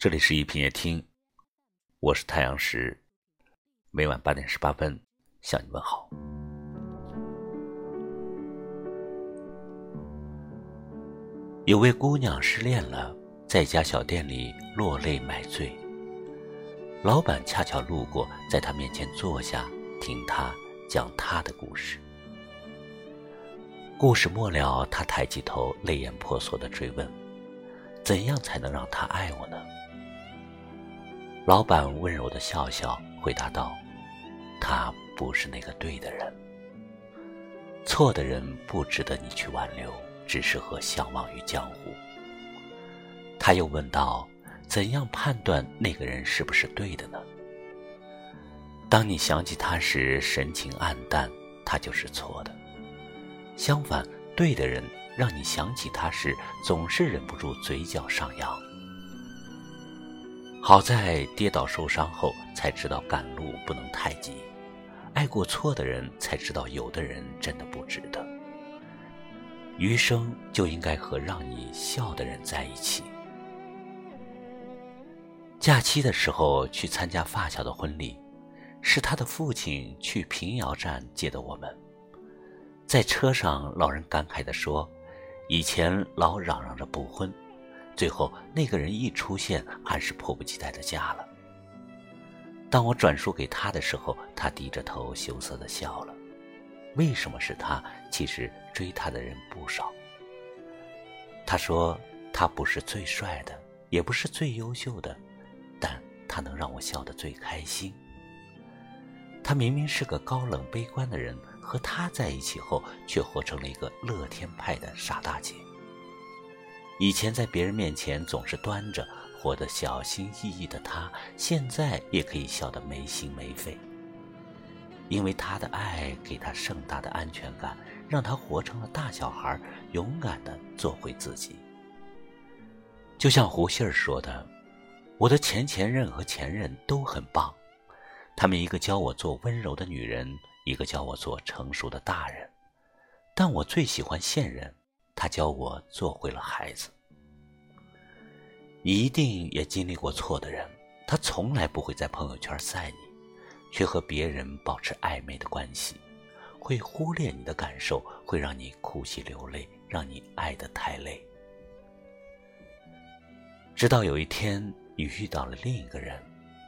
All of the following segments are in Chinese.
这里是一品夜听，我是太阳石，每晚八点十八分向你问好。有位姑娘失恋了，在一家小店里落泪买醉。老板恰巧路过，在她面前坐下，听她讲她的故事。故事末了，她抬起头，泪眼婆娑的追问：“怎样才能让他爱我呢？”老板温柔的笑笑，回答道：“他不是那个对的人，错的人不值得你去挽留，只适合相忘于江湖。”他又问道：“怎样判断那个人是不是对的呢？”当你想起他时神情黯淡，他就是错的；相反，对的人让你想起他时总是忍不住嘴角上扬。好在跌倒受伤后才知道赶路不能太急，爱过错的人才知道有的人真的不值得。余生就应该和让你笑的人在一起。假期的时候去参加发小的婚礼，是他的父亲去平遥站接的我们。在车上，老人感慨地说：“以前老嚷嚷着不婚。”最后，那个人一出现，还是迫不及待的嫁了。当我转述给他的时候，他低着头羞涩的笑了。为什么是他？其实追他的人不少。他说他不是最帅的，也不是最优秀的，但他能让我笑得最开心。他明明是个高冷悲观的人，和他在一起后，却活成了一个乐天派的傻大姐。以前在别人面前总是端着，活得小心翼翼的他，现在也可以笑得没心没肺。因为他的爱给他盛大的安全感，让他活成了大小孩，勇敢的做回自己。就像胡杏儿说的：“我的前前任和前任都很棒，他们一个教我做温柔的女人，一个教我做成熟的大人，但我最喜欢现任。”他教我做回了孩子。你一定也经历过错的人，他从来不会在朋友圈晒你，却和别人保持暧昧的关系，会忽略你的感受，会让你哭泣流泪，让你爱得太累。直到有一天，你遇到了另一个人，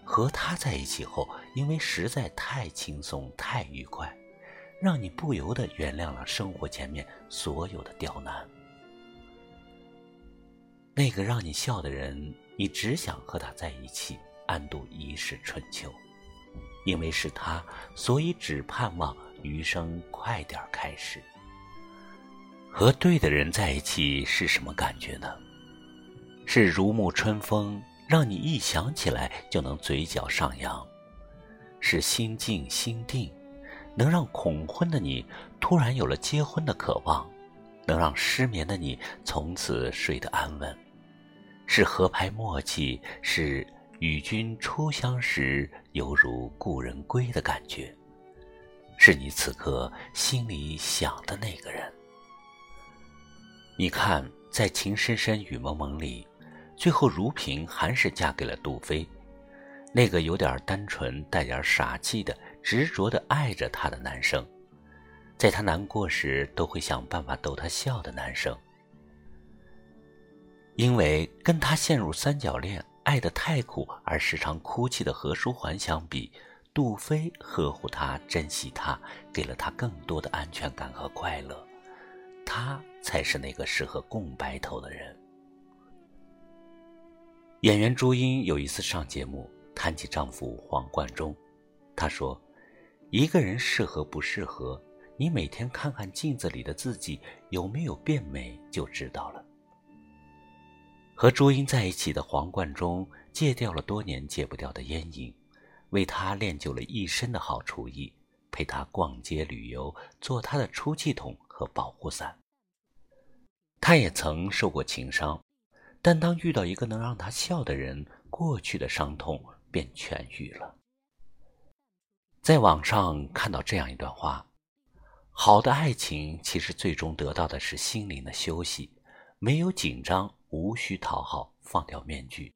和他在一起后，因为实在太轻松、太愉快。让你不由得原谅了生活前面所有的刁难。那个让你笑的人，你只想和他在一起，安度一世春秋。因为是他，所以只盼望余生快点开始。和对的人在一起是什么感觉呢？是如沐春风，让你一想起来就能嘴角上扬；是心静心定。能让恐婚的你突然有了结婚的渴望，能让失眠的你从此睡得安稳，是合拍默契，是与君初相识犹如故人归的感觉，是你此刻心里想的那个人。你看，在《情深深雨蒙蒙》里，最后如萍还是嫁给了杜飞，那个有点单纯、带点傻气的。执着的爱着他的男生，在他难过时都会想办法逗他笑的男生，因为跟他陷入三角恋、爱得太苦而时常哭泣的何书桓相比，杜飞呵护他、珍惜他，给了他更多的安全感和快乐，他才是那个适合共白头的人。演员朱茵有一次上节目谈起丈夫黄贯中，她说。一个人适合不适合，你每天看看镜子里的自己有没有变美就知道了。和朱茵在一起的黄贯中戒掉了多年戒不掉的烟瘾，为她练就了一身的好厨艺，陪她逛街旅游，做她的出气筒和保护伞。他也曾受过情伤，但当遇到一个能让他笑的人，过去的伤痛便痊愈了。在网上看到这样一段话：好的爱情其实最终得到的是心灵的休息，没有紧张，无需讨好，放掉面具，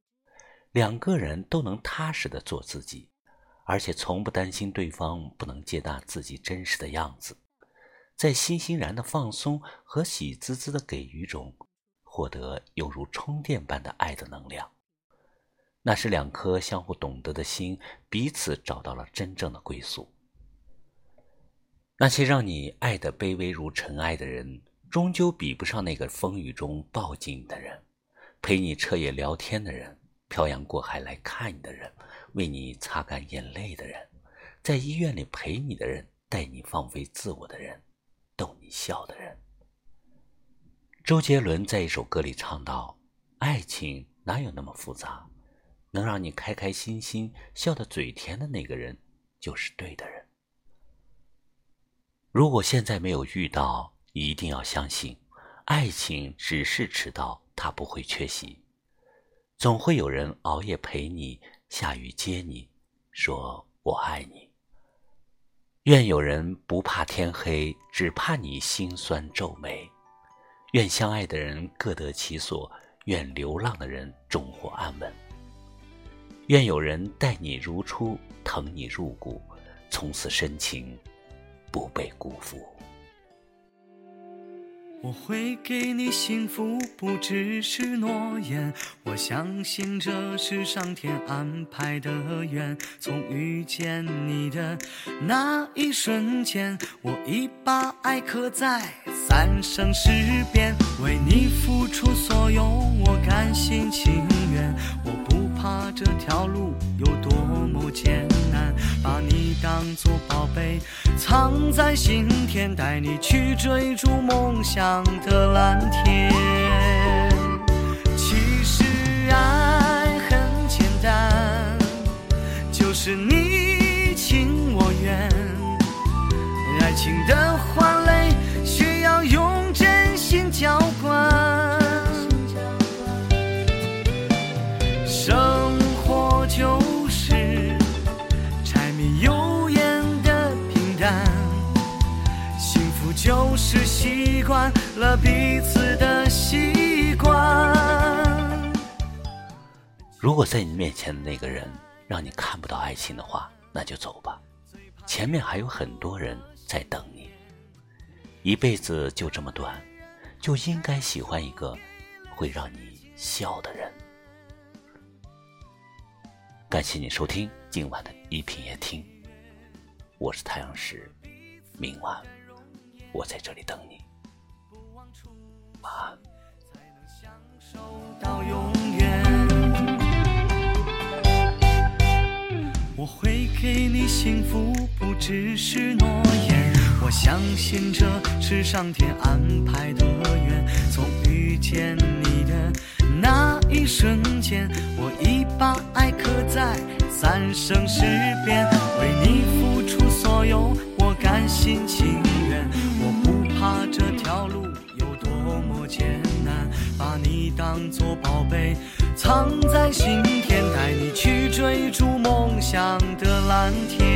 两个人都能踏实的做自己，而且从不担心对方不能接纳自己真实的样子，在欣欣然的放松和喜滋滋的给予中，获得犹如充电般的爱的能量。那是两颗相互懂得的心，彼此找到了真正的归宿。那些让你爱的卑微如尘埃的人，终究比不上那个风雨中抱紧你的人，陪你彻夜聊天的人，漂洋过海来看你的人，为你擦干眼泪的人，在医院里陪你的人，带你放飞自我的人，逗你笑的人。周杰伦在一首歌里唱道：“爱情哪有那么复杂？能让你开开心心笑得嘴甜的那个人，就是对的人。”如果现在没有遇到，一定要相信，爱情只是迟到，它不会缺席。总会有人熬夜陪你，下雨接你，说我爱你。愿有人不怕天黑，只怕你心酸皱眉。愿相爱的人各得其所，愿流浪的人终获安稳。愿有人待你如初，疼你入骨，从此深情。不被辜负。我会给你幸福，不只是诺言。我相信这是上天安排的缘。从遇见你的那一瞬间，我已把爱刻在三生石边，为你付出所有，我甘心情愿。我怕这条路有多么艰难，把你当作宝贝。藏在心田，带你去追逐梦想的蓝天。其实爱很简单，就是你情我愿。爱情的花蕾如果在你面前的那个人让你看不到爱情的话，那就走吧，前面还有很多人在等你。一辈子就这么短，就应该喜欢一个会让你笑的人。感谢你收听今晚的一品夜听，我是太阳石，明晚。我在这里等你，晚安。幸福，不只是诺言。我相信这是上天安排的缘。从遇见你的那一瞬间，我已把爱刻在三生石边，为你付出所有，我甘心情愿。我不怕这条路有多么艰难，把你当作宝贝，藏在心田，带你去追逐梦想的蓝天。